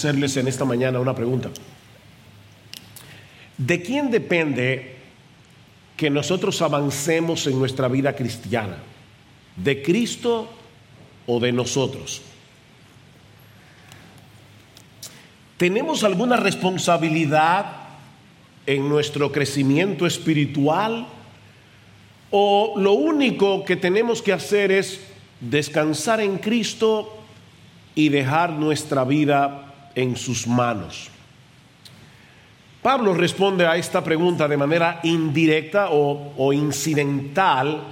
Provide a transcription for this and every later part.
hacerles en esta mañana una pregunta. ¿De quién depende que nosotros avancemos en nuestra vida cristiana? ¿De Cristo o de nosotros? ¿Tenemos alguna responsabilidad en nuestro crecimiento espiritual? ¿O lo único que tenemos que hacer es descansar en Cristo y dejar nuestra vida en sus manos? Pablo responde a esta pregunta de manera indirecta o, incidental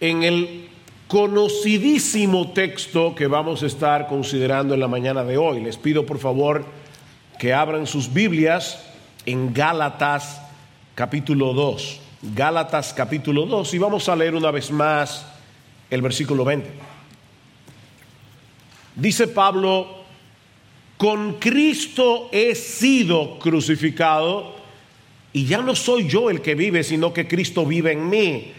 en el conocidísimo texto que vamos a estar considerando en la mañana de hoy. Les pido por favor que abran sus Biblias en Gálatas capítulo 2. Gálatas capítulo 2 y vamos a leer una vez más el versículo 20. Dice Pablo, con Cristo he sido crucificado y ya no soy yo el que vive, sino que Cristo vive en mí.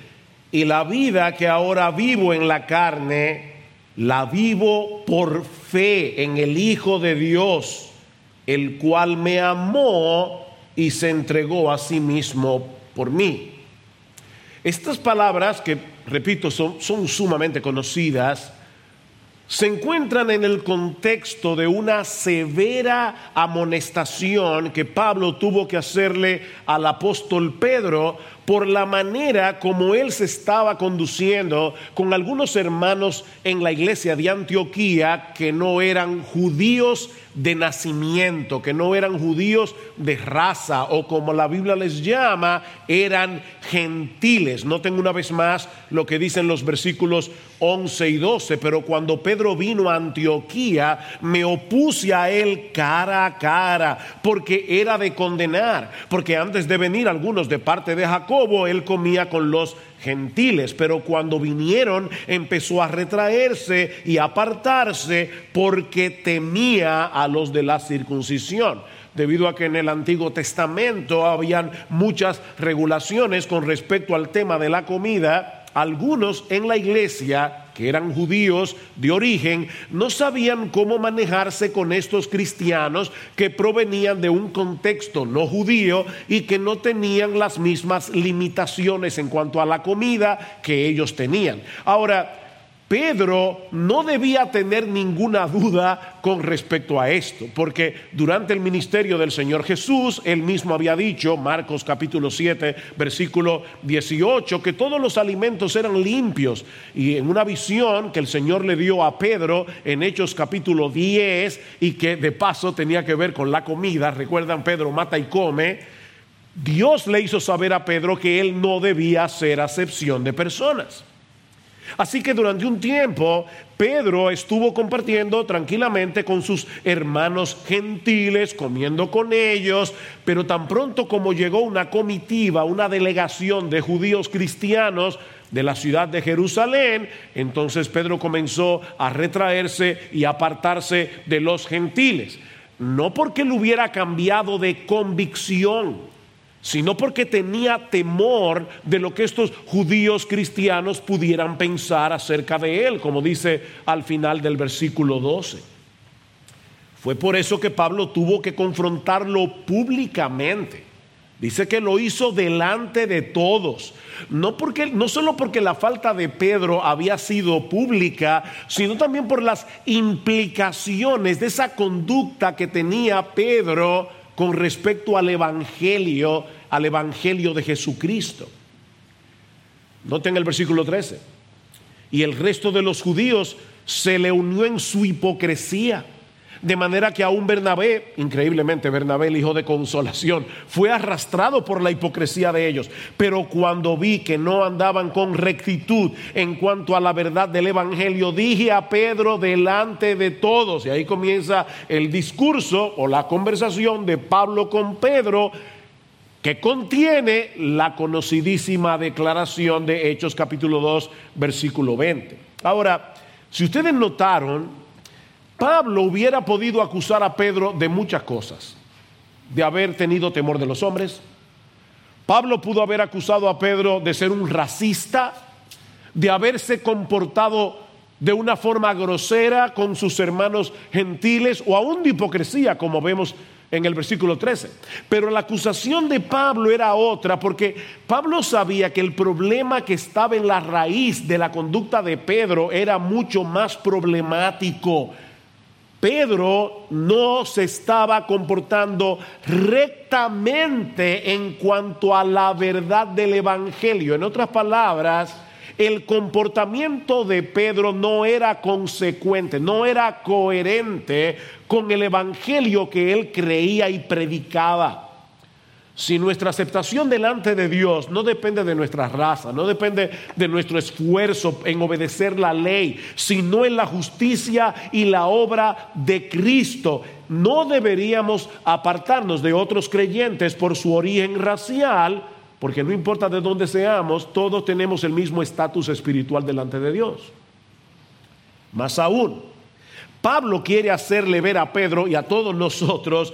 Y la vida que ahora vivo en la carne, la vivo por fe en el Hijo de Dios, el cual me amó y se entregó a sí mismo por mí. Estas palabras, que repito, son, sumamente conocidas, se encuentran en el contexto de una severa amonestación que Pablo tuvo que hacerle al apóstol Pedro por la manera como él se estaba conduciendo con algunos hermanos en la iglesia de Antioquía que no eran judíos de nacimiento, que no eran judíos de raza o como la Biblia les llama, eran gentiles. Noten una vez más lo que dicen los versículos 11 y 12, pero cuando Pedro vino a Antioquía, me opuse a él cara a cara, porque era de condenar, porque antes de venir algunos de parte de Jacob, él comía con los gentiles, pero cuando vinieron empezó a retraerse y apartarse porque temía a los de la circuncisión. Debido a que en el Antiguo Testamento habían muchas regulaciones con respecto al tema de la comida, algunos en la iglesia, que eran judíos de origen, no sabían cómo manejarse con estos cristianos que provenían de un contexto no judío y que no tenían las mismas limitaciones en cuanto a la comida que ellos tenían. Ahora, Pedro no debía tener ninguna duda con respecto a esto, porque durante el ministerio del Señor Jesús, él mismo había dicho, Marcos capítulo 7, versículo 18, que todos los alimentos eran limpios. Y en una visión que el Señor le dio a Pedro en Hechos capítulo 10, y que de paso tenía que ver con la comida, recuerdan, Pedro mata y come, Dios le hizo saber a Pedro que él no debía hacer acepción de personas. Así que durante un tiempo Pedro estuvo compartiendo tranquilamente con sus hermanos gentiles, comiendo con ellos, pero tan pronto como llegó una comitiva, una delegación de judíos cristianos de la ciudad de Jerusalén, entonces Pedro comenzó a retraerse y apartarse de los gentiles. No porque él hubiera cambiado de convicción, sino porque tenía temor de lo que estos judíos cristianos pudieran pensar acerca de él, como dice al final del versículo 12. Fue por eso que Pablo tuvo que confrontarlo públicamente. Dice que lo hizo delante de todos. No, porque, no solo porque la falta de Pedro había sido pública, sino también por las implicaciones de esa conducta que tenía Pedro con respecto al Evangelio, al Evangelio de Jesucristo. Noten el versículo 13. Y el resto de los judíos se le unió en su hipocresía de manera que aún Bernabé, increíblemente Bernabé, el hijo de consolación, fue arrastrado por la hipocresía de ellos. Pero cuando vi que no andaban con rectitud en cuanto a la verdad del Evangelio, dije a Pedro delante de todos, y ahí comienza el discurso o la conversación de Pablo con Pedro, que contiene la conocidísima declaración de Hechos capítulo 2, versículo 20. Ahora, si ustedes notaron, Pablo hubiera podido acusar a Pedro de muchas cosas, de haber tenido temor de los hombres. Pablo pudo haber acusado a Pedro de ser un racista, de haberse comportado de una forma grosera con sus hermanos gentiles o aún de hipocresía, como vemos en el versículo 13. Pero la acusación de Pablo era otra, porque Pablo sabía que el problema que estaba en la raíz de la conducta de Pedro era mucho más problemático. Pedro no se estaba comportando rectamente en cuanto a la verdad del Evangelio. En otras palabras, el comportamiento de Pedro no era consecuente, no era coherente con el Evangelio que él creía y predicaba. Si nuestra aceptación delante de Dios no depende de nuestra raza, no depende de nuestro esfuerzo en obedecer la ley, sino en la justicia y la obra de Cristo, no deberíamos apartarnos de otros creyentes por su origen racial, porque no importa de dónde seamos, todos tenemos el mismo estatus espiritual delante de Dios. Más aún, Pablo quiere hacerle ver a Pedro y a todos nosotros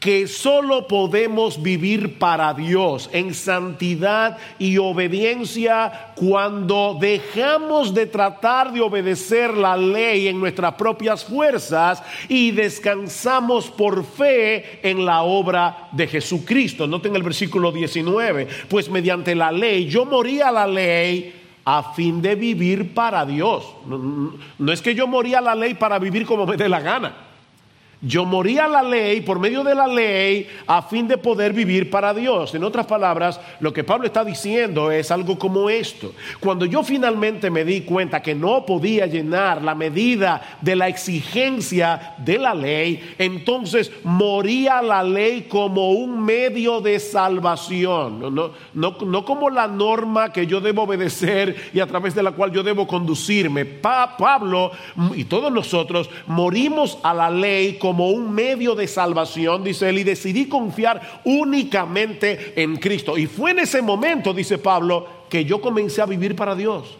que solo podemos vivir para Dios en santidad y obediencia cuando dejamos de tratar de obedecer la ley en nuestras propias fuerzas y descansamos por fe en la obra de Jesucristo. Noten el versículo 19, pues mediante la ley yo moría a la ley a fin de vivir para Dios. No, no es que yo moría la ley para vivir como me dé la gana. Yo moría la ley por medio de la ley a fin de poder vivir para Dios. En otras palabras, lo que Pablo está diciendo es algo como esto. Cuando yo finalmente me di cuenta que no podía llenar la medida de la exigencia de la ley, entonces moría la ley como un medio de salvación, no, no, como la norma que yo debo obedecer y a través de la cual yo debo conducirme. Pablo y todos nosotros morimos a la ley como como un medio de salvación, dice él, y decidí confiar únicamente en Cristo. Y fue en ese momento, dice Pablo, que yo comencé a vivir para Dios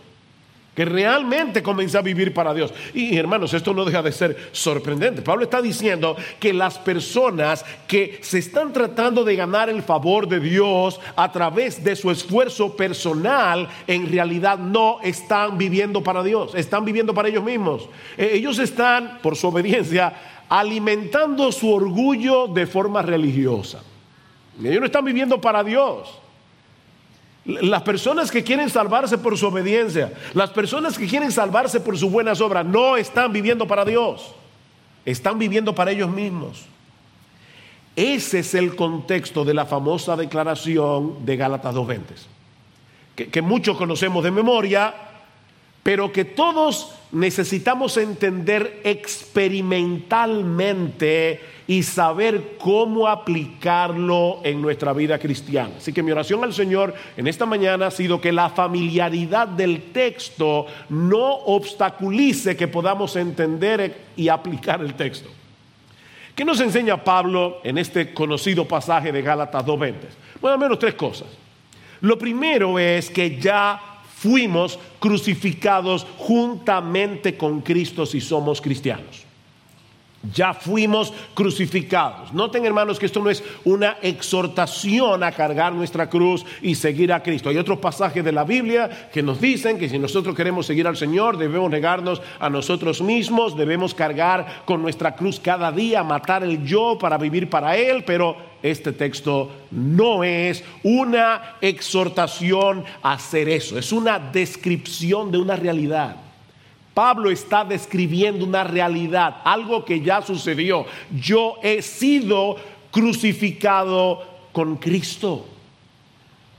que realmente comencé a vivir para Dios. Y hermanos, esto no deja de ser sorprendente. Pablo está diciendo que las personas que se están tratando de ganar el favor de Dios a través de su esfuerzo personal, en realidad no están viviendo para Dios, están viviendo para ellos mismos. Eh, ellos están, por su obediencia, alimentando su orgullo de forma religiosa. Ellos no están viviendo para Dios. Las personas que quieren salvarse por su obediencia, las personas que quieren salvarse por sus buenas obras, no están viviendo para Dios, están viviendo para ellos mismos. Ese es el contexto de la famosa declaración de Gálatas 2.20, que, que muchos conocemos de memoria, pero que todos necesitamos entender experimentalmente y saber cómo aplicarlo en nuestra vida cristiana. Así que mi oración al Señor en esta mañana ha sido que la familiaridad del texto no obstaculice que podamos entender y aplicar el texto. ¿Qué nos enseña Pablo en este conocido pasaje de Gálatas 2.20? Bueno, al menos tres cosas. Lo primero es que ya fuimos crucificados juntamente con Cristo si somos cristianos. Ya fuimos crucificados. Noten hermanos que esto no es una exhortación a cargar nuestra cruz y seguir a Cristo. Hay otros pasajes de la Biblia que nos dicen que si nosotros queremos seguir al Señor debemos negarnos a nosotros mismos, debemos cargar con nuestra cruz cada día, matar el yo para vivir para Él, pero este texto no es una exhortación a hacer eso, es una descripción de una realidad. Pablo está describiendo una realidad, algo que ya sucedió. Yo he sido crucificado con Cristo.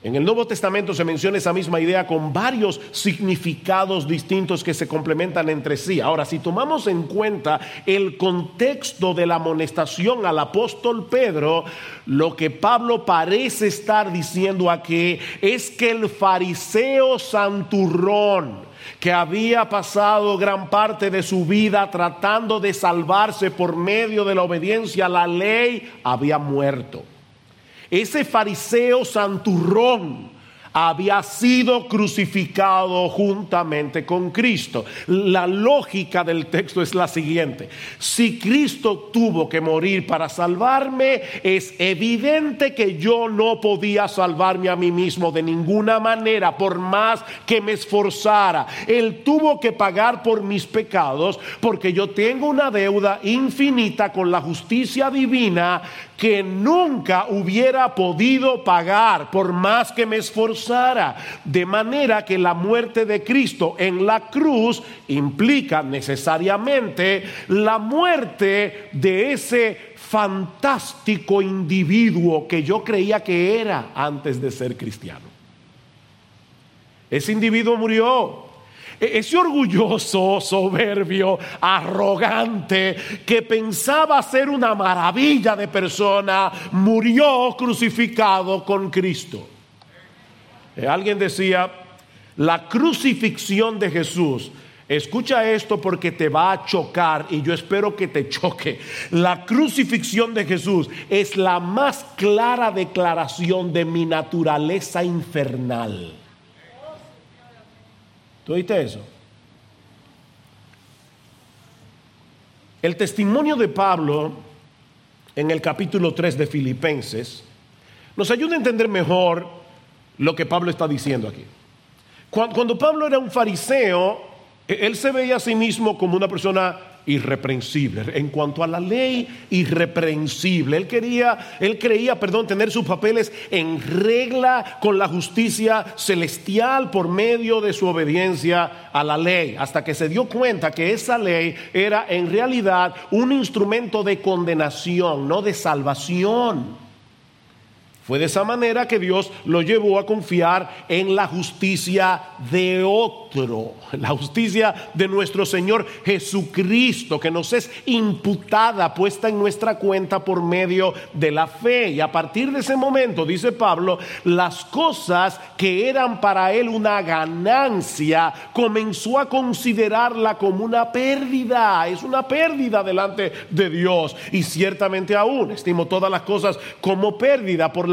En el Nuevo Testamento se menciona esa misma idea con varios significados distintos que se complementan entre sí. Ahora, si tomamos en cuenta el contexto de la amonestación al apóstol Pedro, lo que Pablo parece estar diciendo aquí es que el fariseo santurrón, que había pasado gran parte de su vida tratando de salvarse por medio de la obediencia a la ley, había muerto. Ese fariseo santurrón había sido crucificado juntamente con Cristo. La lógica del texto es la siguiente. Si Cristo tuvo que morir para salvarme, es evidente que yo no podía salvarme a mí mismo de ninguna manera, por más que me esforzara. Él tuvo que pagar por mis pecados porque yo tengo una deuda infinita con la justicia divina que nunca hubiera podido pagar por más que me esforzara. De manera que la muerte de Cristo en la cruz implica necesariamente la muerte de ese fantástico individuo que yo creía que era antes de ser cristiano. Ese individuo murió ese orgulloso, soberbio, arrogante, que pensaba ser una maravilla de persona, murió crucificado con Cristo. Eh, alguien decía, la crucifixión de Jesús Escucha esto porque te va a chocar y yo espero que te choque. La crucifixión de Jesús es la más clara declaración de mi naturaleza infernal. ¿Tú oíste eso? El testimonio de Pablo en el capítulo 3 de Filipenses nos ayuda a entender mejor lo que Pablo está diciendo aquí. Cuando, Pablo era un fariseo, e-, él se veía a sí mismo como una persona irreprensible. En cuanto a la ley, irreprensible. Él quería, él creía, perdón, tener sus papeles en regla con la justicia celestial por medio de su obediencia a la ley, hasta que se dio cuenta que esa ley era en realidad un instrumento de condenación, no de salvación. Fue de esa manera que Dios lo llevó a confiar en la justicia de otro, la justicia de nuestro Señor Jesucristo, que nos es imputada, puesta en nuestra cuenta por medio de la fe. Y a partir de ese momento, dice Pablo, las cosas que eran para él una ganancia, comenzó a considerarla como una pérdida. Es una pérdida delante de Dios. Y ciertamente aún estimo todas las cosas como pérdida por la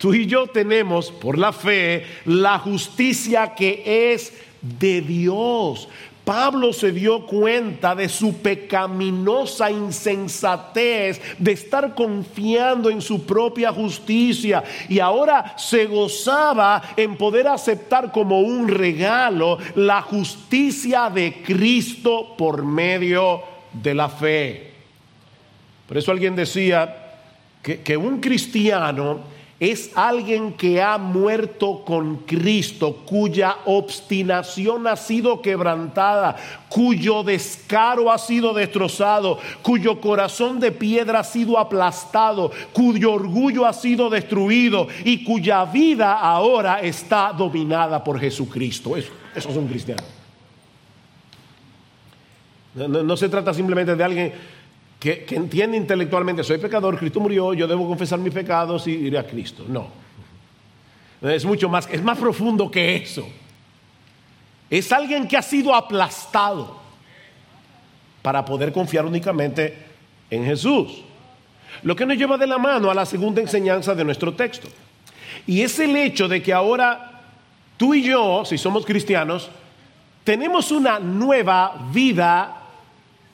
Tú y yo tenemos por la fe la justicia que es de Dios. Pablo se dio cuenta de su pecaminosa insensatez de estar confiando en su propia justicia y ahora se gozaba en poder aceptar como un regalo la justicia de Cristo por medio de la fe. Por eso alguien decía que, que un cristiano es alguien que ha muerto con Cristo, cuya obstinación ha sido quebrantada, cuyo descaro ha sido destrozado, cuyo corazón de piedra ha sido aplastado, cuyo orgullo ha sido destruido y cuya vida ahora está dominada por Jesucristo. Eso, es un cristiano. no se trata simplemente de alguien que, entiende intelectualmente, soy pecador, Cristo murió, yo debo confesar mis pecados y iré a Cristo. No. Es mucho más, es más profundo que eso. Es alguien que ha sido aplastado para poder confiar únicamente en Jesús. Lo que nos lleva de la mano a la segunda enseñanza de nuestro texto. Y es el hecho de que ahora tú y yo, si somos cristianos, tenemos una nueva vida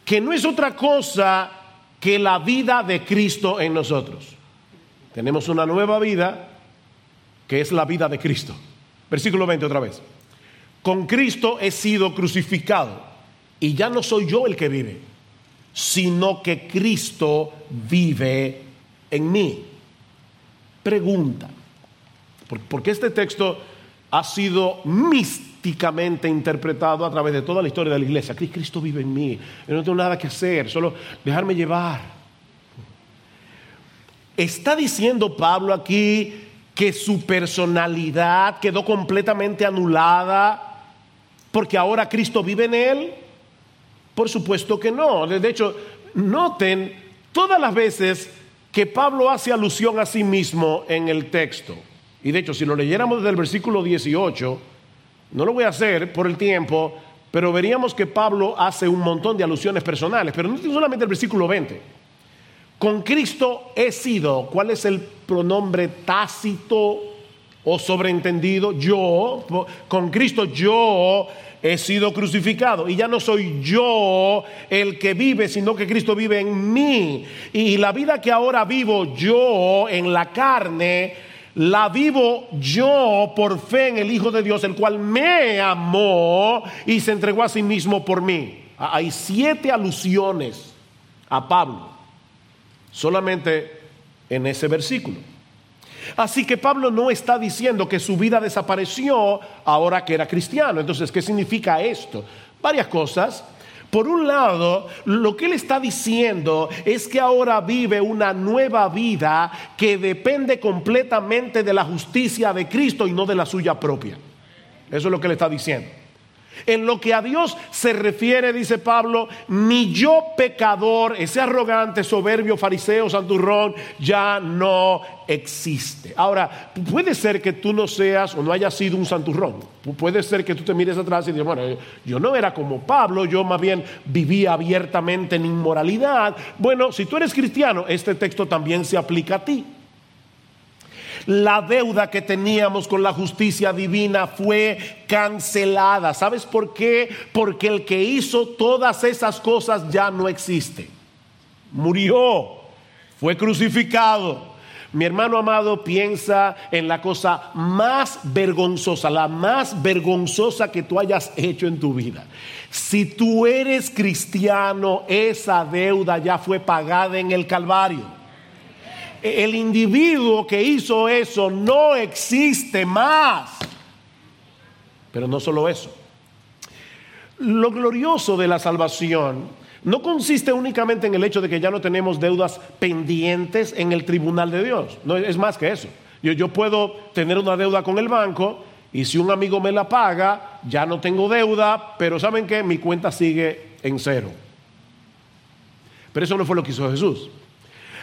que no es otra cosa que la vida de Cristo en nosotros. Tenemos una nueva vida que es la vida de Cristo. Versículo 20 otra vez. Con Cristo he sido crucificado y ya no soy yo el que vive, sino que Cristo vive en mí. Pregunta, porque este texto ha sido místicamente interpretado a través de toda la historia de la iglesia. Cristo vive en mí, yo no tengo nada que hacer, solo dejarme llevar. Está diciendo Pablo aquí que su personalidad quedó completamente anulada porque ahora Cristo vive en él? Por supuesto que no. De hecho, noten todas las veces que Pablo hace alusión a sí mismo en el texto. Y de hecho, si lo leyéramos desde el versículo 18, no lo voy a hacer por el tiempo, pero veríamos que Pablo hace un montón de alusiones personales, pero no solamente el versículo 20. Con Cristo he sido, ¿cuál es el pronombre tácito o sobreentendido? Yo, con Cristo yo he sido crucificado y ya no soy yo el que vive, sino que Cristo vive en mí. Y la vida que ahora vivo yo en la carne, la vivo yo por fe en el Hijo de Dios, el cual me amó y se entregó a sí mismo por mí. Hay siete alusiones a Pablo, solamente en ese versículo. Así que Pablo no está diciendo que su vida desapareció ahora que era cristiano. Entonces, ¿qué significa esto? Varias cosas. Por un lado, lo que él está diciendo es que ahora vive una nueva vida que depende completamente de la justicia de Cristo y no de la suya propia. Eso es lo que él está diciendo. En lo que a Dios se refiere, dice Pablo, ni yo pecador, ese arrogante, soberbio, fariseo, santurrón, ya no existe. Ahora, puede ser que tú no seas o no hayas sido un santurrón. Puede ser que tú te mires atrás y digas, bueno, yo no era como Pablo, yo más bien vivía abiertamente en inmoralidad. Bueno, si tú eres cristiano, este texto también se aplica a ti. La deuda que teníamos con la justicia divina fue cancelada. ¿Sabes por qué? Porque el que hizo todas esas cosas ya no existe. Murió, fue crucificado. Mi hermano amado piensa en la cosa más vergonzosa, la más vergonzosa que tú hayas hecho en tu vida. Si tú eres cristiano, esa deuda ya fue pagada en el Calvario el individuo que hizo eso no existe más. Pero no solo eso. Lo glorioso de la salvación no consiste únicamente en el hecho de que ya no tenemos deudas pendientes en el tribunal de Dios. No es más que eso. Yo, yo puedo tener una deuda con el banco y si un amigo me la paga, ya no tengo deuda, pero ¿saben qué? Mi cuenta sigue en cero. Pero eso no fue lo que hizo Jesús.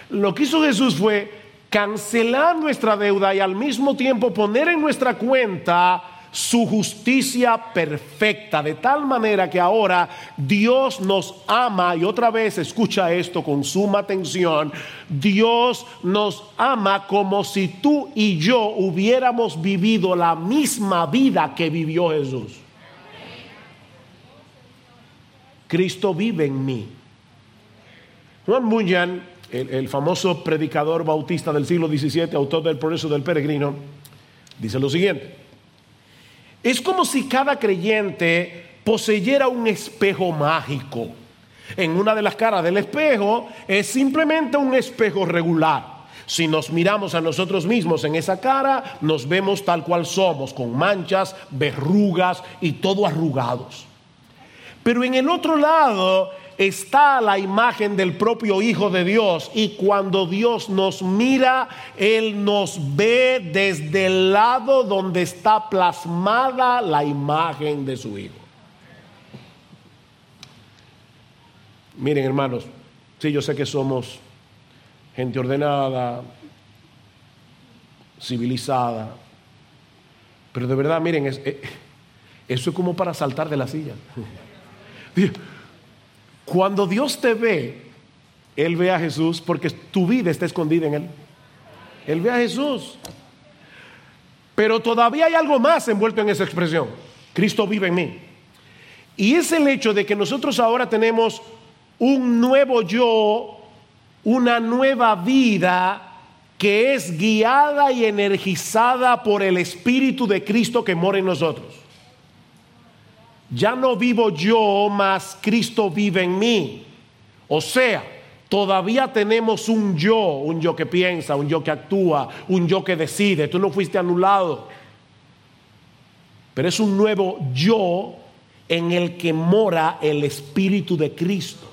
Lo que hizo Jesús fue cancelar nuestra deuda y al mismo tiempo poner en nuestra cuenta su justicia perfecta, de tal manera que ahora Dios nos ama, y otra vez escucha esto con suma atención, Dios nos ama como si tú y yo hubiéramos vivido la misma vida que vivió Jesús. Cristo vive en mí. Juan Bunyan el, famoso predicador bautista del siglo XVII, autor del Progreso del Peregrino, dice lo siguiente. Es como si cada creyente poseyera un espejo mágico. En una de las caras del espejo es simplemente un espejo regular. Si nos miramos a nosotros mismos en esa cara, nos vemos tal cual somos, con manchas, verrugas y todo arrugados. Pero en el otro lado está la imagen del propio Hijo de Dios y cuando Dios nos mira, Él nos ve desde el lado donde está plasmada la imagen de su Hijo. Miren hermanos, sí, yo sé que somos gente ordenada, civilizada, pero de verdad, miren, eh, eso es como para saltar de la silla. Cuando Dios te ve, Él ve a Jesús porque tu vida está escondida en Él. Él ve a Jesús. Pero todavía hay algo más envuelto en esa expresión. Cristo vive en mí. Y es el hecho de que nosotros ahora tenemos un nuevo yo, una nueva vida que es guiada y energizada por el Espíritu de Cristo que mora en nosotros ya no vivo yo, mas Cristo vive en mí. O sea, todavía tenemos un yo, un yo que piensa, un yo que actúa, un yo que decide. Tú no fuiste anulado. Pero es un nuevo yo en el que mora el Espíritu de Cristo.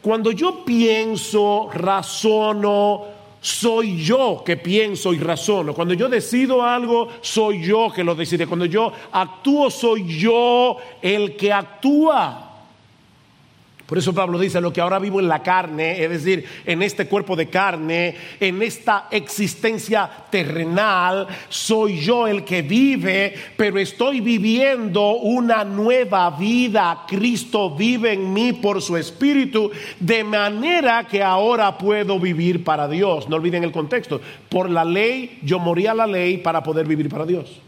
Cuando yo pienso, razono, soy yo que pienso y razono. Cuando yo decido algo, soy yo que lo decide. Cuando yo actúo, soy yo el que actúa. Por eso Pablo dice, lo que ahora vivo en la carne, es decir, en este cuerpo de carne, en esta existencia terrenal, soy yo el que vive, pero estoy viviendo una nueva vida. Cristo vive en mí por su espíritu, de manera que ahora puedo vivir para Dios. No olviden el contexto. Por la ley, yo moría la ley para poder vivir para Dios.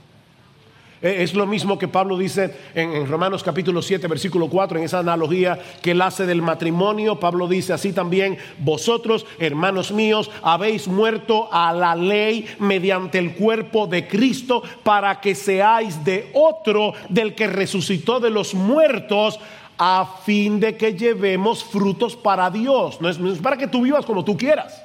Eh, es lo mismo que Pablo dice en, Romanos capítulo 7, versículo 4, en esa analogía que él hace del matrimonio. Pablo dice así también, vosotros, hermanos míos, habéis muerto a la ley mediante el cuerpo de Cristo para que seáis de otro, del que resucitó de los muertos a fin de que llevemos frutos para Dios. no es, para que tú vivas como tú quieras.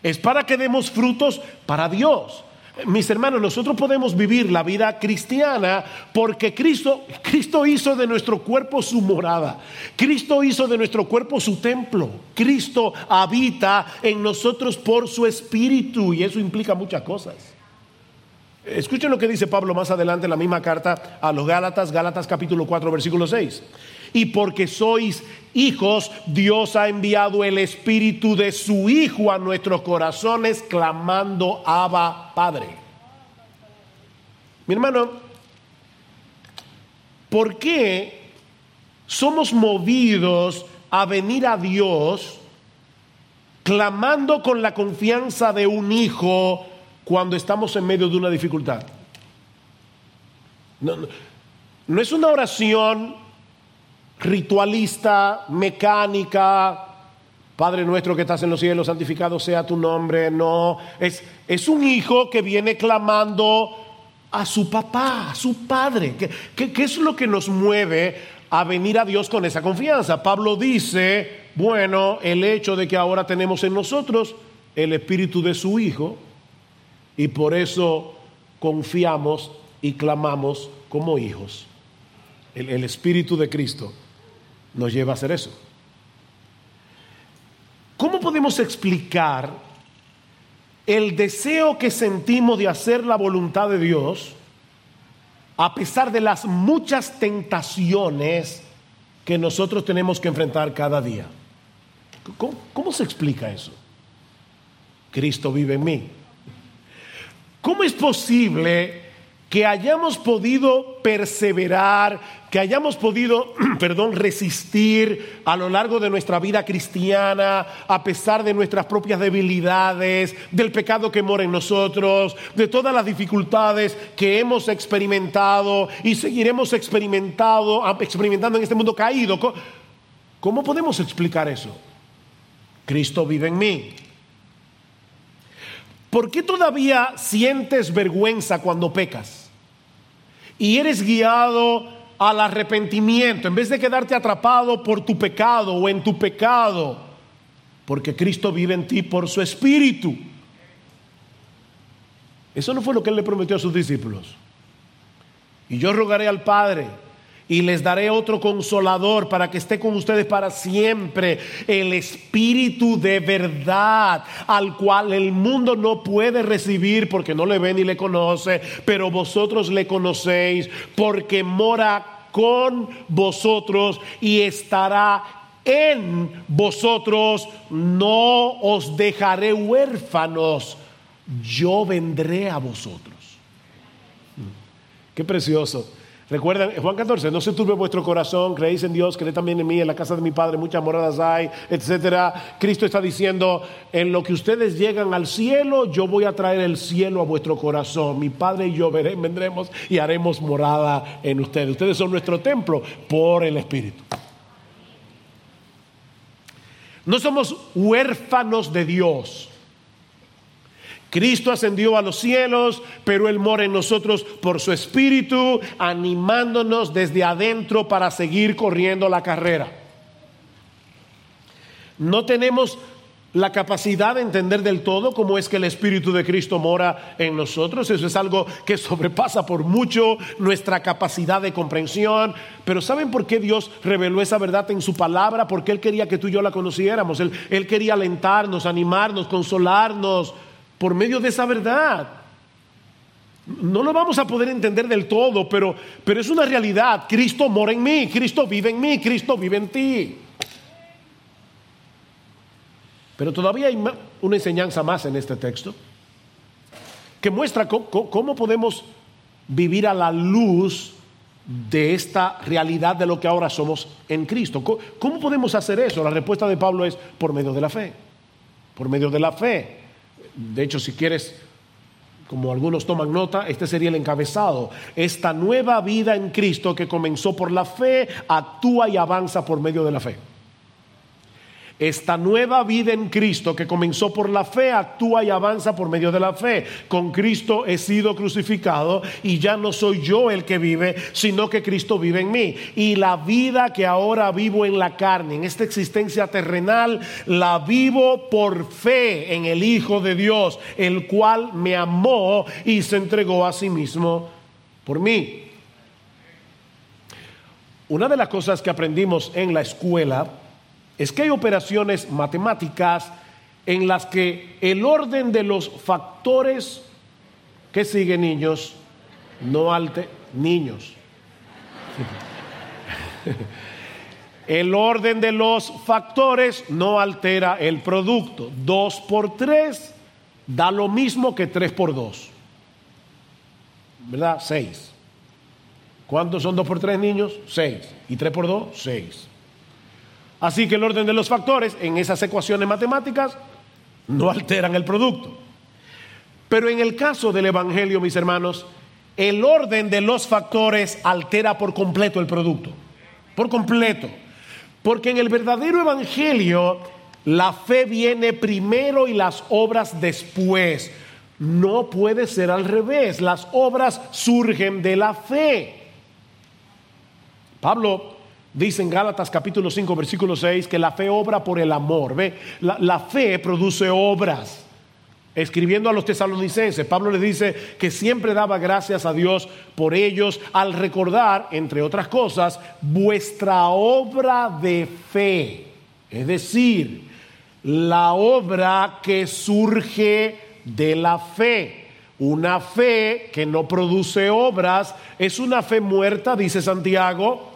Es para que demos frutos para Dios. Mis hermanos, nosotros podemos vivir la vida cristiana porque Cristo, Cristo hizo de nuestro cuerpo su morada. Cristo hizo de nuestro cuerpo su templo. Cristo habita en nosotros por su espíritu y eso implica muchas cosas. Escuchen lo que dice Pablo más adelante en la misma carta a los Gálatas, Gálatas capítulo 4, versículo 6. Y porque sois hijos, Dios ha enviado el espíritu de su Hijo a nuestros corazones, clamando, Abba, Padre. Mi hermano, ¿por qué somos movidos a venir a Dios clamando con la confianza de un hijo cuando estamos en medio de una dificultad? No, no es una oración ritualista, mecánica. Padre nuestro que estás en los cielos, santificado sea tu nombre. No, es, es un hijo que viene clamando a su papá, a su padre. ¿Qué, qué es lo que nos mueve a venir a Dios con esa confianza? Pablo dice, bueno, el hecho de que ahora tenemos en nosotros el espíritu de su hijo y por eso confiamos y clamamos como hijos. el espíritu de Cristo nos lleva a hacer eso. ¿Cómo podemos explicar el deseo que sentimos de hacer la voluntad de Dios a pesar de las muchas tentaciones que nosotros tenemos que enfrentar cada día? ¿Cómo, se explica eso? Cristo vive en mí. ¿Cómo es posible que hayamos podido perseverar, que hayamos podido, perdón, resistir a lo largo de nuestra vida cristiana, a pesar de nuestras propias debilidades, del pecado que mora en nosotros, de todas las dificultades que hemos experimentado y seguiremos experimentado, experimentando en este mundo caído. ¿Cómo podemos explicar eso? Cristo vive en mí. ¿Por qué todavía sientes vergüenza cuando pecas? Y eres guiado al arrepentimiento, en vez de quedarte atrapado por tu pecado o en tu pecado, porque Cristo vive en ti por su espíritu. Eso no fue lo que él le prometió a sus discípulos. Y yo rogaré al Padre y les daré otro consolador para que esté con ustedes para siempre, el Espíritu de verdad, al cual el mundo no puede recibir porque no le ve ni le conoce, pero vosotros le conocéis porque mora con vosotros y estará en vosotros, no os dejaré huérfanos, yo vendré a vosotros. Qué precioso. Recuerdan, Juan 14, no se turbe vuestro corazón, creéis en Dios, creéis también en mí, en la casa de mi Padre muchas moradas hay, etcétera. Cristo está diciendo, en lo que ustedes llegan al cielo, yo voy a traer el cielo a vuestro corazón. Mi Padre y yo vendremos y haremos morada en ustedes. Ustedes son nuestro templo por el Espíritu. No somos huérfanos de Dios. Cristo ascendió a los cielos, pero Él mora en nosotros por su espíritu, animándonos desde adentro para seguir corriendo la carrera. No tenemos la capacidad de entender del todo cómo es que el Espíritu de Cristo mora en nosotros. Eso es algo que sobrepasa por mucho nuestra capacidad de comprensión. Pero ¿saben por qué Dios reveló esa verdad en su palabra? Porque Él quería que tú y yo la conociéramos. Él, Él quería alentarnos, animarnos, consolarnos por medio de esa verdad. No lo vamos a poder entender del todo, pero, pero es una realidad. Cristo mora en mí, Cristo vive en mí, Cristo vive en ti. Pero todavía hay una enseñanza más en este texto que muestra cómo, podemos vivir a la luz de esta realidad de lo que ahora somos en Cristo. ¿Cómo podemos hacer eso? La respuesta de Pablo es por medio de la fe. Por medio de la fe. De hecho, si quieres, como algunos toman nota, este sería el encabezado. Esta nueva vida en Cristo que comenzó por la fe, actúa y avanza por medio de la fe. Esta nueva vida en Cristo que comenzó por la fe actúa y avanza por medio de la fe. Con Cristo he sido crucificado y ya no soy yo el que vive, sino que Cristo vive en mí. Y la vida que ahora vivo en la carne, en esta existencia terrenal, la vivo por fe en el Hijo de Dios, el cual me amó y se entregó a sí mismo por mí. Una de las cosas que aprendimos en la escuela, es que hay operaciones matemáticas en las que el orden de los factores que siguen niños no alte niños. El orden de los factores no altera el producto. 2 por 3 da lo mismo que 3 por 2. ¿Verdad? 6. ¿Cuántos son 2 por 3 niños? 6. ¿Y 3 por 2? 6. Así que el orden de los factores en esas ecuaciones matemáticas no alteran el producto. Pero en el caso del Evangelio, mis hermanos, el orden de los factores altera por completo el producto. Por completo. Porque en el verdadero Evangelio la fe viene primero y las obras después. No puede ser al revés. Las obras surgen de la fe. Pablo Dice en Gálatas capítulo 5, versículo 6, que la fe obra por el amor. ¿Ve? La, fe produce obras. Escribiendo a los tesalonicenses, Pablo le dice que siempre daba gracias a Dios por ellos al recordar, entre otras cosas, vuestra obra de fe. Es decir, la obra que surge de la fe. Una fe que no produce obras es una fe muerta, dice Santiago,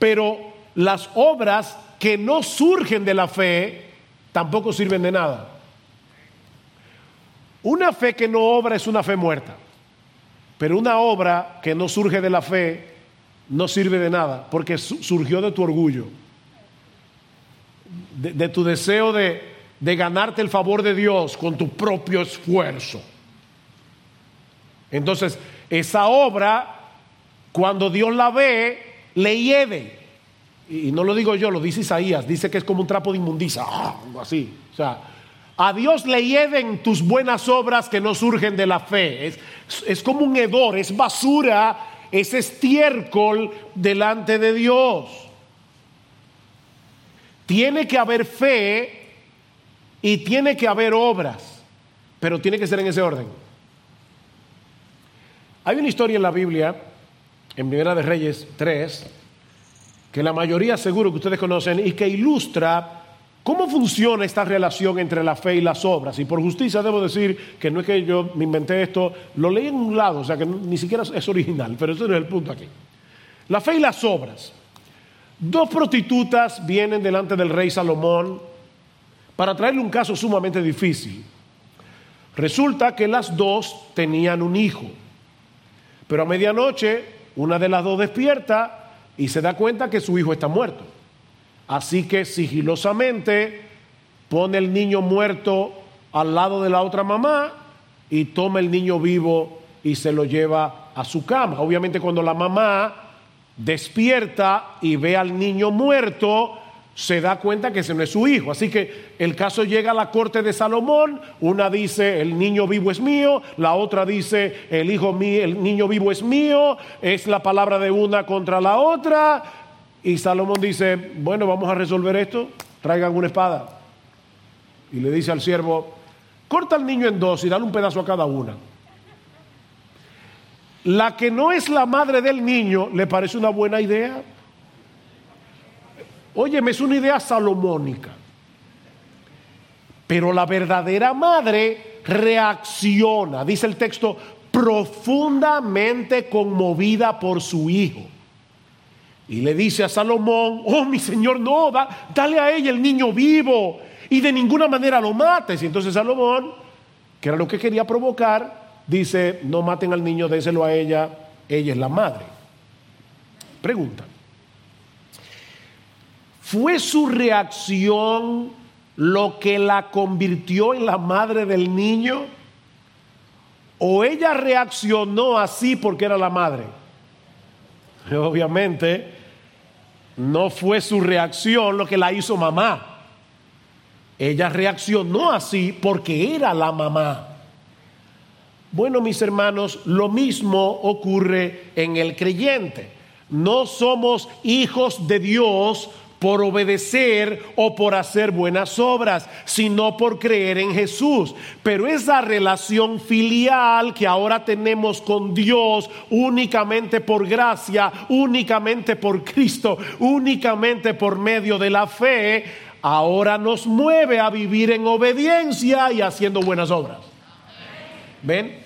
pero las obras que no surgen de la fe tampoco sirven de nada. Una fe que no obra es una fe muerta, pero una obra que no surge de la fe no sirve de nada, porque surgió de tu orgullo, de, tu deseo de, ganarte el favor de Dios con tu propio esfuerzo. Entonces, esa obra, cuando Dios la ve, le hiede. Y no lo digo yo, lo dice Isaías, dice que es como un trapo de inmundiza, ah, así. O sea, a Dios le hieden tus buenas obras que no surgen de la fe. Es, es como un hedor, es basura, es estiércol delante de Dios. Tiene que haber fe y tiene que haber obras, pero tiene que ser en ese orden. Hay una historia en la Biblia en Primera de Reyes 3, que la mayoría seguro que ustedes conocen y que ilustra cómo funciona esta relación entre la fe y las obras. Y por justicia debo decir que no es que yo me inventé esto, lo leí en un lado, o sea que ni siquiera es original, pero ese no es el punto aquí. La fe y las obras. Dos prostitutas vienen delante del rey Salomón para traerle un caso sumamente difícil. Resulta que las dos tenían un hijo, pero a medianoche una de las dos despierta y se da cuenta que su hijo está muerto. Así que sigilosamente pone el niño muerto al lado de la otra mamá y toma el niño vivo y se lo lleva a su cama. Obviamente cuando la mamá despierta y ve al niño muerto, se da cuenta que ese no es su hijo. Así que el caso llega a la corte de Salomón. Una dice, el niño vivo es mío. La otra dice, el hijo mío, el niño vivo es mío. Es la palabra de una contra la otra. Y Salomón dice, bueno, vamos a resolver esto. Traigan una espada. y le dice al siervo, corta al niño en dos y dale un pedazo a cada una. La que no es la madre del niño le parece una buena idea. Óyeme, es una idea salomónica. Pero la verdadera madre reacciona, dice el texto, profundamente conmovida por su hijo. Y le dice a Salomón, oh mi señor, no, dale a ella el niño vivo y de ninguna manera lo mates. Y entonces Salomón, que era lo que quería provocar, dice, no maten al niño, déselo a ella, ella es la madre. Pregunta, ¿fue su reacción lo que la convirtió en la madre del niño? ¿O ella reaccionó así porque era la madre? Obviamente, no fue su reacción lo que la hizo mamá. Ella reaccionó así porque era la mamá. Bueno, mis hermanos, lo mismo ocurre en el creyente. No somos hijos de Dios por obedecer o por hacer buenas obras, sino por creer en Jesús. Pero esa relación filial que ahora tenemos con Dios únicamente por gracia, únicamente por Cristo, únicamente por medio de la fe, ahora nos mueve a vivir en obediencia y haciendo buenas obras. ¿Ven?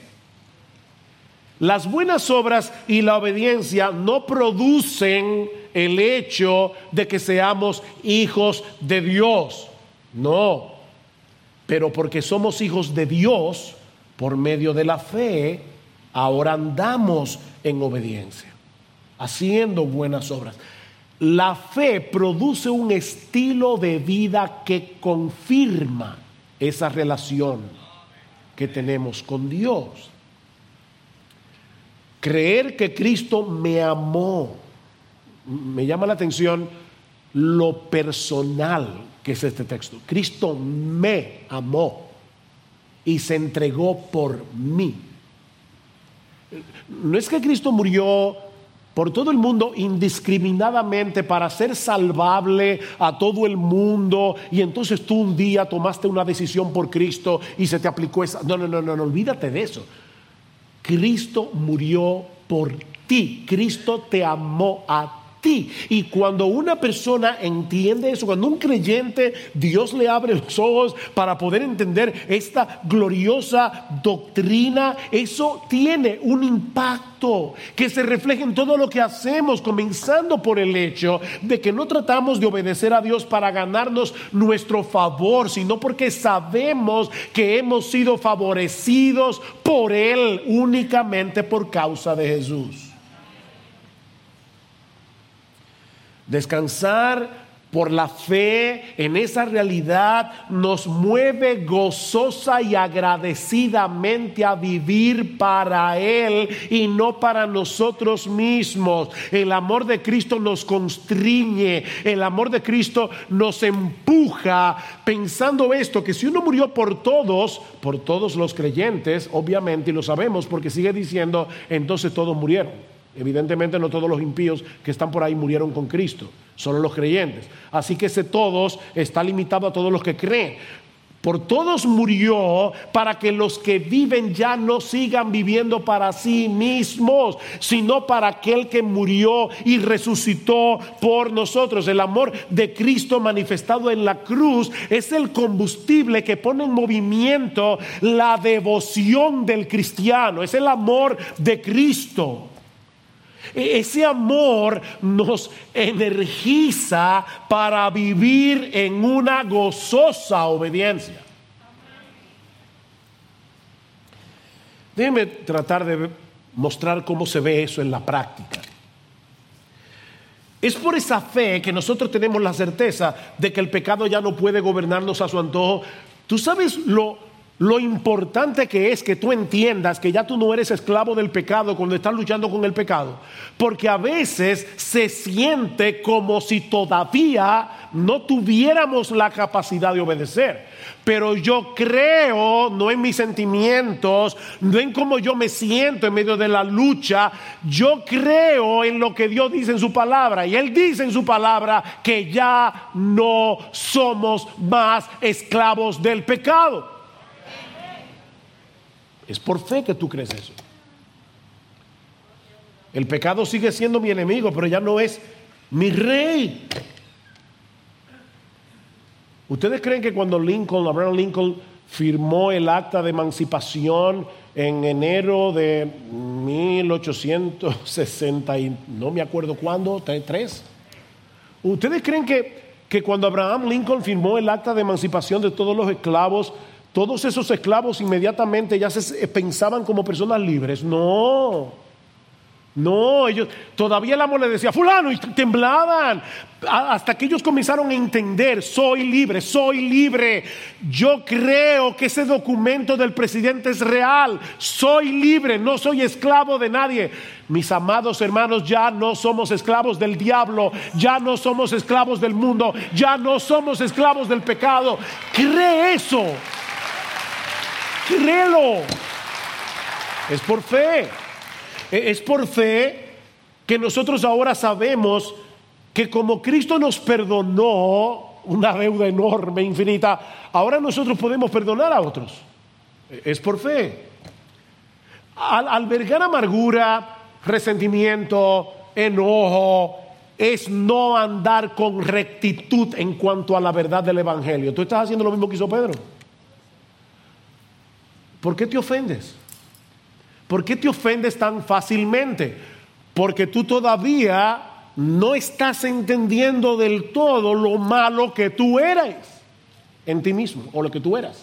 Las buenas obras y la obediencia no producen el hecho de que seamos hijos de Dios. No. Pero porque somos hijos de Dios, por medio de la fe, ahora andamos en obediencia, haciendo buenas obras. La fe produce un estilo de vida que confirma esa relación que tenemos con Dios. Creer que Cristo me amó me llama la atención lo personal que es este texto. Cristo me amó y se entregó por mí. No es que Cristo murió por todo el mundo indiscriminadamente para ser salvable a todo el mundo y entonces tú un día tomaste una decisión por Cristo y se te aplicó esa... No, no, no, no, no olvídate de eso. Cristo murió por ti. Cristo te amó a y cuando una persona entiende eso, cuando un creyente, Dios le abre los ojos para poder entender esta gloriosa doctrina, eso tiene un impacto que se refleja en todo lo que hacemos, comenzando por el hecho de que no tratamos de obedecer a Dios para ganarnos nuestro favor, sino porque sabemos que hemos sido favorecidos por Él únicamente por causa de Jesús. Descansar por la fe en esa realidad nos mueve gozosa y agradecidamente a vivir para Él y no para nosotros mismos. El amor de Cristo nos constriñe, el amor de Cristo nos empuja pensando esto, que si uno murió por todos, por todos los creyentes, obviamente, y lo sabemos porque sigue diciendo, entonces todos murieron. Evidentemente no todos los impíos que están por ahí murieron con Cristo, solo los creyentes. Así que ese todos está limitado a todos los que creen. Por todos murió para que los que viven ya no sigan viviendo para sí mismos, sino para aquel que murió y resucitó por nosotros. El amor de Cristo manifestado en la cruz es el combustible que pone en movimiento la devoción del cristiano, es el amor de Cristo. E-, ese amor nos energiza para vivir en una gozosa obediencia. Déjenme tratar de mostrar cómo se ve eso en la práctica. Es por esa fe que nosotros tenemos la certeza de que el pecado ya no puede gobernarnos a su antojo. Tú sabes lo lo importante que es que tú entiendas que ya tú no eres esclavo del pecado cuando estás luchando con el pecado. Porque a veces se siente como si todavía no tuviéramos la capacidad de obedecer. Pero yo creo, no en mis sentimientos, no en cómo yo me siento en medio de la lucha, yo creo en lo que Dios dice en su palabra. Y Él dice en su palabra que ya no somos más esclavos del pecado. Es por fe que tú crees eso. El pecado sigue siendo mi enemigo, pero ya no es mi rey. ¿Ustedes creen que cuando Lincoln, Abraham Lincoln, firmó el acta de emancipación en enero de 1860, y no me acuerdo cuándo, tres? ¿Ustedes creen que, que cuando Abraham Lincoln firmó el acta de emancipación de todos los esclavos, todos esos esclavos inmediatamente ya se pensaban como personas libres. No, no, ellos todavía el amo le decía, fulano, y temblaban. Hasta que ellos comenzaron a entender, soy libre, soy libre. Yo creo que ese documento del presidente es real. Soy libre, no soy esclavo de nadie. Mis amados hermanos, ya no somos esclavos del diablo, ya no somos esclavos del mundo, ya no somos esclavos del pecado. Cree eso. Créelo. Es por fe. E, es por fe que nosotros ahora sabemos que como Cristo nos perdonó una deuda enorme, infinita, ahora nosotros podemos perdonar a otros. E, es por fe. Al albergar amargura, resentimiento, enojo, es no andar con rectitud en cuanto a la verdad del Evangelio. Tú estás haciendo lo mismo que hizo Pedro. ¿Por qué te ofendes? ¿Por qué te ofendes tan fácilmente? Porque tú todavía no estás entendiendo del todo lo malo que tú eres en ti mismo o lo que tú eras.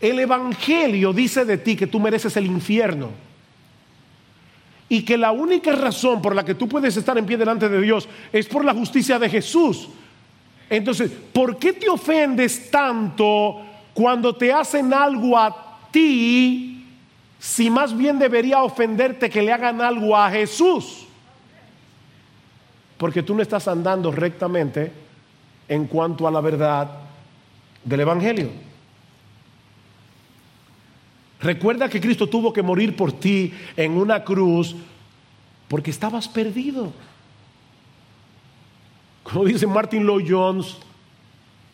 El Evangelio dice de ti que tú mereces el infierno y que la única razón por la que tú puedes estar en pie delante de Dios es por la justicia de Jesús. Entonces, ¿por qué te ofendes tanto cuando te hacen algo a ti, si más bien debería ofenderte que le hagan algo a Jesús? Porque tú no estás andando rectamente en cuanto a la verdad del Evangelio. Recuerda que Cristo tuvo que morir por ti en una cruz porque estabas perdido. Como dice Martin Lloyd Jones,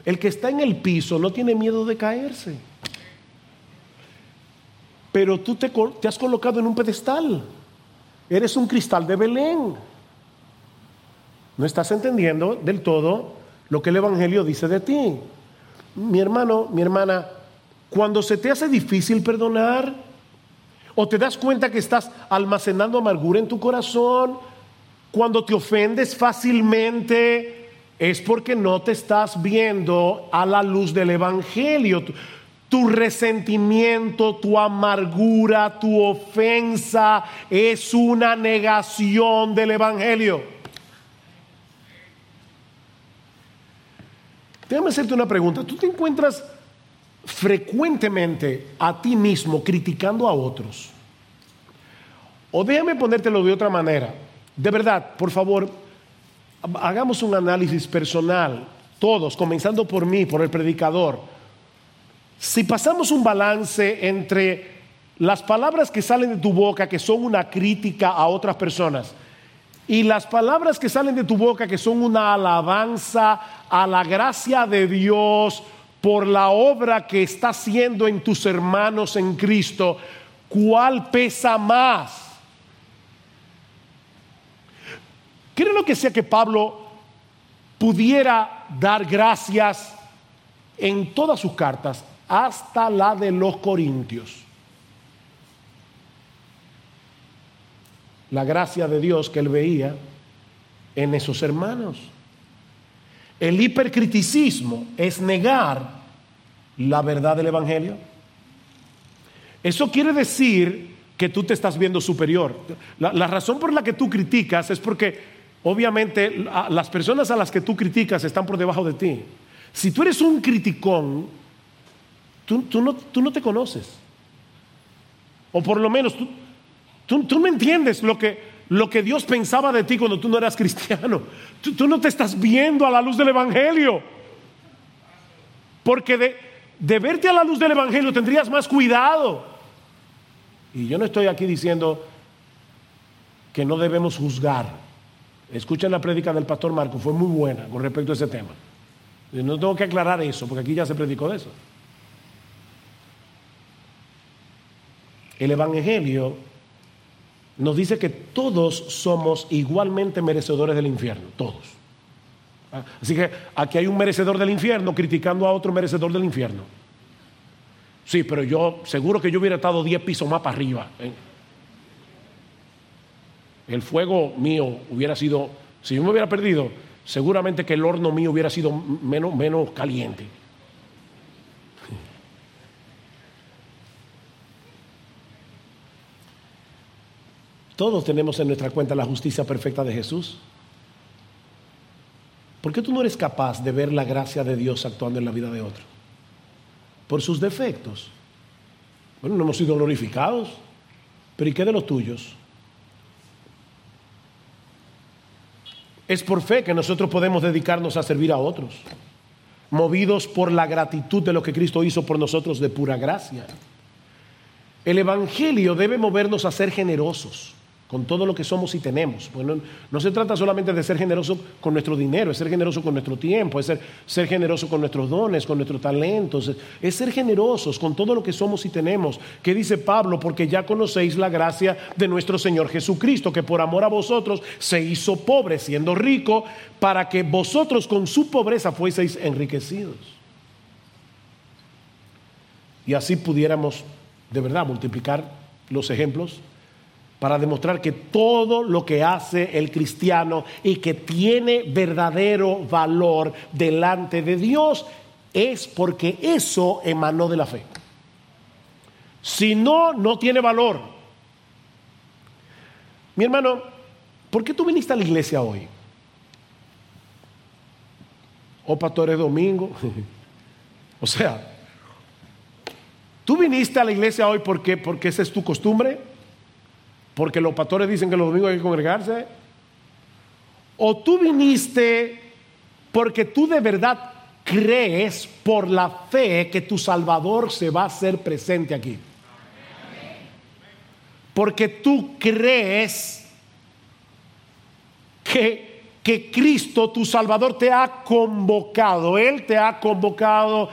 el que está en el piso no tiene miedo de caerse. Pero tú te, has colocado en un pedestal. Eres un cristal de Belén. No estás entendiendo del todo lo que el Evangelio dice de ti. Mi hermano, mi hermana, cuando se te hace difícil perdonar, o te das cuenta que estás almacenando amargura en tu corazón, cuando te ofendes fácilmente, es porque no te estás viendo a la luz del Evangelio. Tu, resentimiento, tu amargura, tu ofensa es una negación del Evangelio. Déjame hacerte una pregunta. ¿Tú te encuentras frecuentemente a ti mismo criticando a otros? O déjame ponértelo de otra manera. De verdad, por favor, hagamos un análisis personal, todos, comenzando por mí, por el predicador. Si pasamos un balance entre las palabras que salen de tu boca, que son una crítica a otras personas, y las palabras que salen de tu boca, que son una alabanza a la gracia de Dios por la obra que está haciendo en tus hermanos en Cristo, ¿cuál pesa más? ¿Qué lo que sea que Pablo pudiera dar gracias en todas sus cartas, hasta la de los Corintios? La gracia de Dios que él veía en esos hermanos. El hipercriticismo es negar la verdad del Evangelio. Eso quiere decir que tú te estás viendo superior. La, la razón por la que tú criticas es porque Obviamente las personas a las que tú criticas están por debajo de ti. Si tú eres un criticón, tú, no, te conoces. O por lo menos tú, tú, no entiendes lo que, lo que Dios pensaba de ti cuando tú no eras cristiano. Tú, no te estás viendo a la luz del Evangelio. Porque de, de verte a la luz del Evangelio tendrías más cuidado. Y yo no estoy aquí diciendo que no debemos juzgar. Escuchen la prédica del pastor Marco, fue muy buena con respecto a ese tema. No tengo que aclarar eso, porque aquí ya se predicó de eso. El Evangelio nos dice que todos somos igualmente merecedores del infierno, todos. Así que aquí hay un merecedor del infierno criticando a otro merecedor del infierno. Sí, pero yo seguro que yo hubiera estado 10 pisos más para arriba. ¿eh? El fuego mío hubiera sido, si yo me hubiera perdido, seguramente que el horno mío hubiera sido menos, menos caliente. Todos tenemos en nuestra cuenta la justicia perfecta de Jesús. ¿Por qué tú no eres capaz de ver la gracia de Dios actuando en la vida de otro? Por sus defectos. Bueno, no hemos sido glorificados, pero ¿y qué de los tuyos? Es por fe que nosotros podemos dedicarnos a servir a otros, movidos por la gratitud de lo que Cristo hizo por nosotros de pura gracia. El Evangelio debe movernos a ser generosos con todo lo que somos y tenemos. Bueno, no se trata solamente de ser generoso con nuestro dinero, es ser generoso con nuestro tiempo, es ser, ser generoso con nuestros dones, con nuestros talentos, es, ser generosos con todo lo que somos y tenemos. ¿Qué dice Pablo? Porque ya conocéis la gracia de nuestro Señor Jesucristo, que por amor a vosotros se hizo pobre, siendo rico, para que vosotros con su pobreza fueseis enriquecidos. Y así pudiéramos de verdad multiplicar los ejemplos para demostrar que todo lo que hace el cristiano y que tiene verdadero valor delante de Dios es porque eso emanó de la fe. Si no, no tiene valor. Mi hermano, ¿por qué tú viniste a la iglesia hoy? ¿O pastor domingo? o sea, ¿tú viniste a la iglesia hoy porque, porque esa es tu costumbre? Porque los pastores dicen que los domingos hay que congregarse, o tú viniste porque tú de verdad crees por la fe que tu Salvador se va a hacer presente aquí. Porque tú crees que, que Cristo, tu Salvador, te ha convocado. Él te ha convocado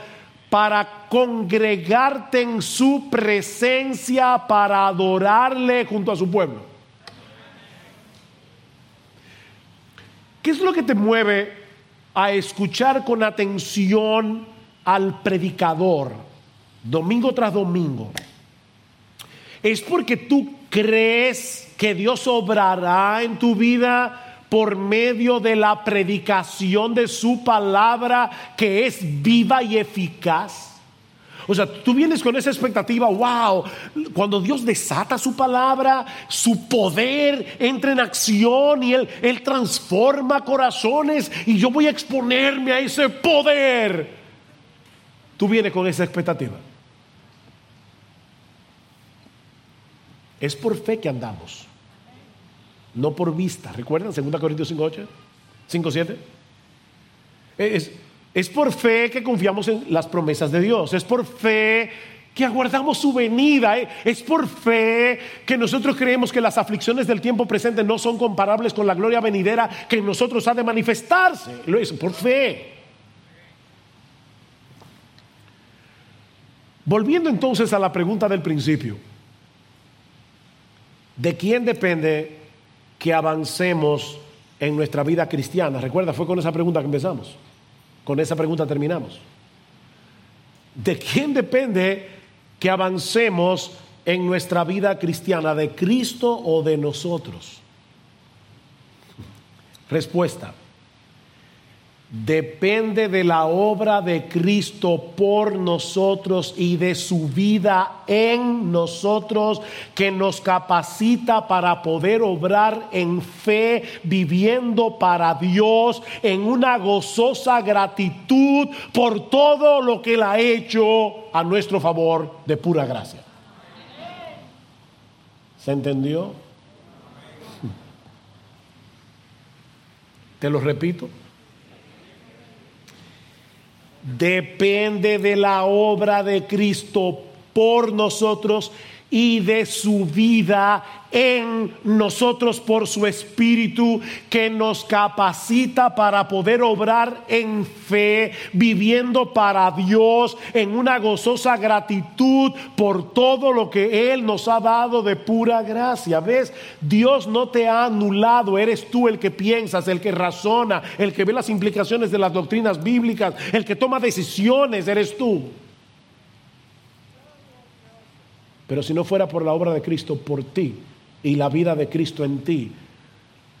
para congregarte en su presencia, para adorarle junto a su pueblo. ¿Qué es lo que te mueve a escuchar con atención al predicador domingo tras domingo? Es porque tú crees que Dios obrará en tu vida por medio de la predicación de su palabra que es viva y eficaz. O sea, tú vienes con esa expectativa, wow, cuando Dios desata su palabra, su poder entra en acción y Él, Él transforma corazones y yo voy a exponerme a ese poder. Tú vienes con esa expectativa. Es por fe que andamos no por vista. ¿Recuerdan? 2 Corintios 5.8, 5.7. Es, es por fe que confiamos en las promesas de Dios. Es por fe que aguardamos su venida. Es por fe que nosotros creemos que las aflicciones del tiempo presente no son comparables con la gloria venidera que en nosotros ha de manifestarse. Lo es por fe. Volviendo entonces a la pregunta del principio, ¿de quién depende que avancemos en nuestra vida cristiana. Recuerda, fue con esa pregunta que empezamos. Con esa pregunta terminamos. ¿De quién depende que avancemos en nuestra vida cristiana? ¿De Cristo o de nosotros? Respuesta. Depende de la obra de Cristo por nosotros y de su vida en nosotros que nos capacita para poder obrar en fe, viviendo para Dios en una gozosa gratitud por todo lo que Él ha hecho a nuestro favor de pura gracia. ¿Se entendió? Te lo repito depende de la obra de Cristo por nosotros y de su vida en nosotros por su Espíritu que nos capacita para poder obrar en fe, viviendo para Dios en una gozosa gratitud por todo lo que Él nos ha dado de pura gracia. ¿Ves? Dios no te ha anulado, eres tú el que piensas, el que razona, el que ve las implicaciones de las doctrinas bíblicas, el que toma decisiones, eres tú. Pero si no fuera por la obra de Cristo por ti y la vida de Cristo en ti,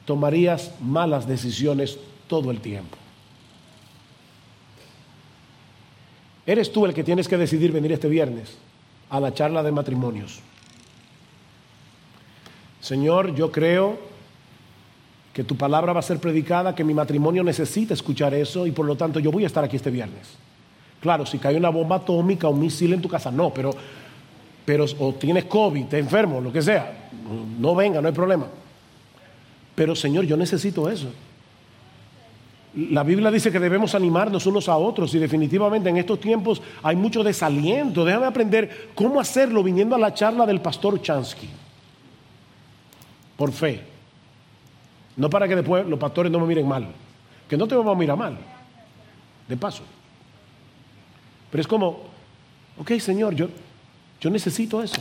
tomarías malas decisiones todo el tiempo. Eres tú el que tienes que decidir venir este viernes a la charla de matrimonios. Señor, yo creo que tu palabra va a ser predicada, que mi matrimonio necesita escuchar eso y por lo tanto yo voy a estar aquí este viernes. Claro, si cae una bomba atómica o un misil en tu casa, no, pero pero o tienes COVID, te enfermo, lo que sea, no venga, no hay problema. Pero Señor, yo necesito eso. La Biblia dice que debemos animarnos unos a otros y definitivamente en estos tiempos hay mucho desaliento. Déjame aprender cómo hacerlo viniendo a la charla del pastor Chansky. Por fe. No para que después los pastores no me miren mal. Que no te vamos a mirar mal. De paso. Pero es como, ok Señor, yo, yo necesito eso.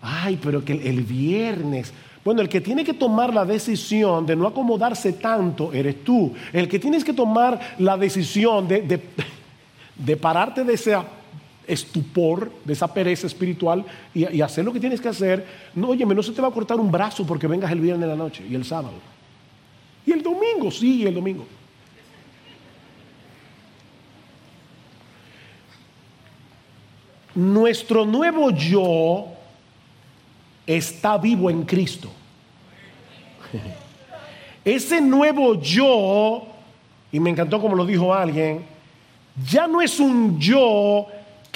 Ay, pero que el viernes. Bueno, el que tiene que tomar la decisión de no acomodarse tanto eres tú. El que tienes que tomar la decisión de, de, pararte de ese estupor, de esa pereza espiritual y, hacer lo que tienes que hacer. No, oye, no se te va a cortar un brazo porque vengas el viernes de la noche y el sábado. Y el domingo, sí, el domingo. Nuestro nuevo yo está vivo en Cristo. Ese nuevo yo, y me encantó como lo dijo alguien, ya no es un yo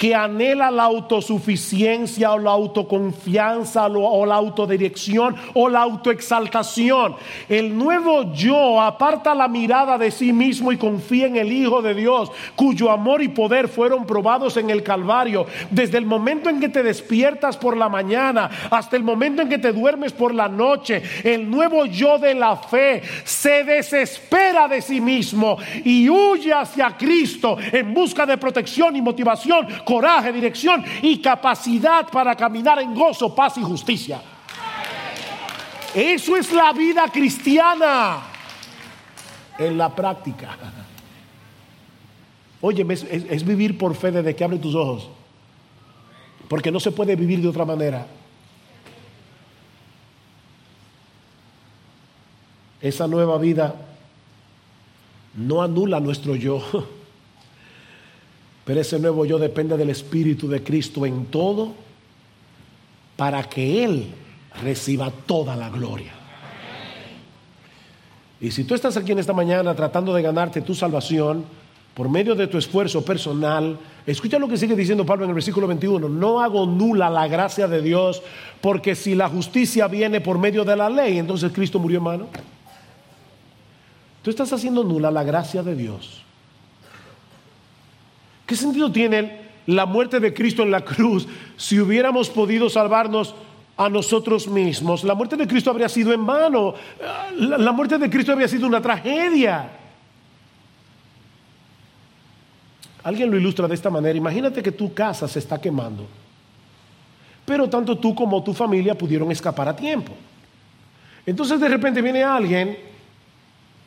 que anhela la autosuficiencia o la autoconfianza o la autodirección o la autoexaltación. El nuevo yo aparta la mirada de sí mismo y confía en el Hijo de Dios, cuyo amor y poder fueron probados en el Calvario. Desde el momento en que te despiertas por la mañana hasta el momento en que te duermes por la noche, el nuevo yo de la fe se desespera de sí mismo y huye hacia Cristo en busca de protección y motivación coraje, dirección y capacidad para caminar en gozo, paz y justicia. Eso es la vida cristiana en la práctica. Oye, es, vivir por fe desde que abre tus ojos. Porque no se puede vivir de otra manera. Esa nueva vida no anula nuestro yo. Pero ese nuevo yo depende del Espíritu de Cristo en todo para que Él reciba toda la gloria. Y si tú estás aquí en esta mañana tratando de ganarte tu salvación por medio de tu esfuerzo personal, escucha lo que sigue diciendo Pablo en el versículo 21, no hago nula la gracia de Dios, porque si la justicia viene por medio de la ley, entonces Cristo murió en mano. Tú estás haciendo nula la gracia de Dios. ¿Qué sentido tiene la muerte de Cristo en la cruz si hubiéramos podido salvarnos a nosotros mismos? La muerte de Cristo habría sido en vano. La muerte de Cristo habría sido una tragedia. Alguien lo ilustra de esta manera. Imagínate que tu casa se está quemando. Pero tanto tú como tu familia pudieron escapar a tiempo. Entonces de repente viene alguien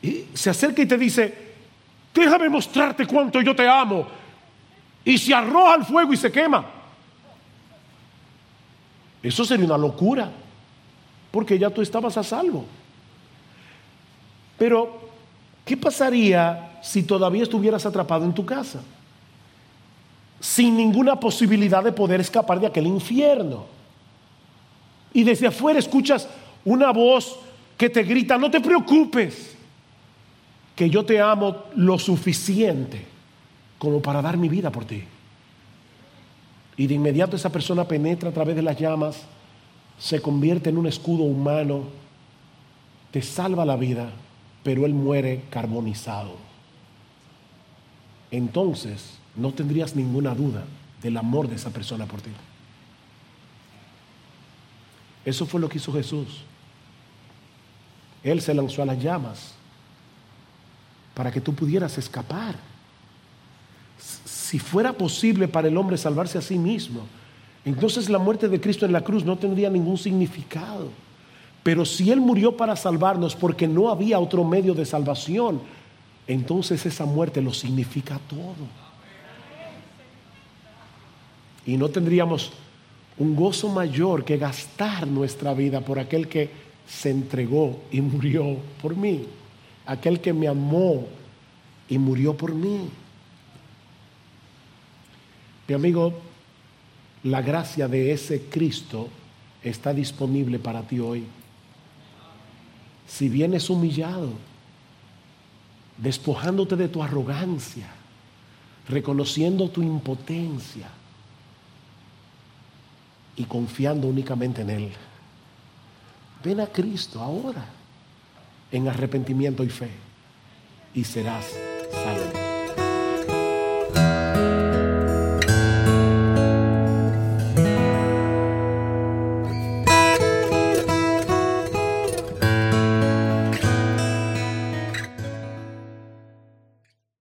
y se acerca y te dice, déjame mostrarte cuánto yo te amo y se arroja al fuego y se quema. Eso sería una locura, porque ya tú estabas a salvo. Pero ¿Qué pasaría si todavía estuvieras atrapado en tu casa? Sin ninguna posibilidad de poder escapar de aquel infierno. Y desde afuera escuchas una voz que te grita, no te preocupes, que yo te amo lo suficiente como para dar mi vida por ti. Y de inmediato esa persona penetra a través de las llamas, se convierte en un escudo humano, te salva la vida pero él muere carbonizado. Entonces no tendrías ninguna duda del amor de esa persona por ti. Eso fue lo que hizo Jesús. Él se lanzó a las llamas para que tú pudieras escapar. Si fuera posible para el hombre salvarse a sí mismo, entonces la muerte de Cristo en la cruz no tendría ningún significado. Pero si Él murió para salvarnos porque no había otro medio de salvación, entonces esa muerte lo significa todo. Y no tendríamos un gozo mayor que gastar nuestra vida por aquel que se entregó y murió por mí, aquel que me amó y murió por mí. Mi amigo, la gracia de ese Cristo está disponible para ti hoy si vienes humillado, despojándote de tu arrogancia, reconociendo tu impotencia y confiando únicamente en Él. Ven a Cristo ahora en arrepentimiento y fe y serás salvo.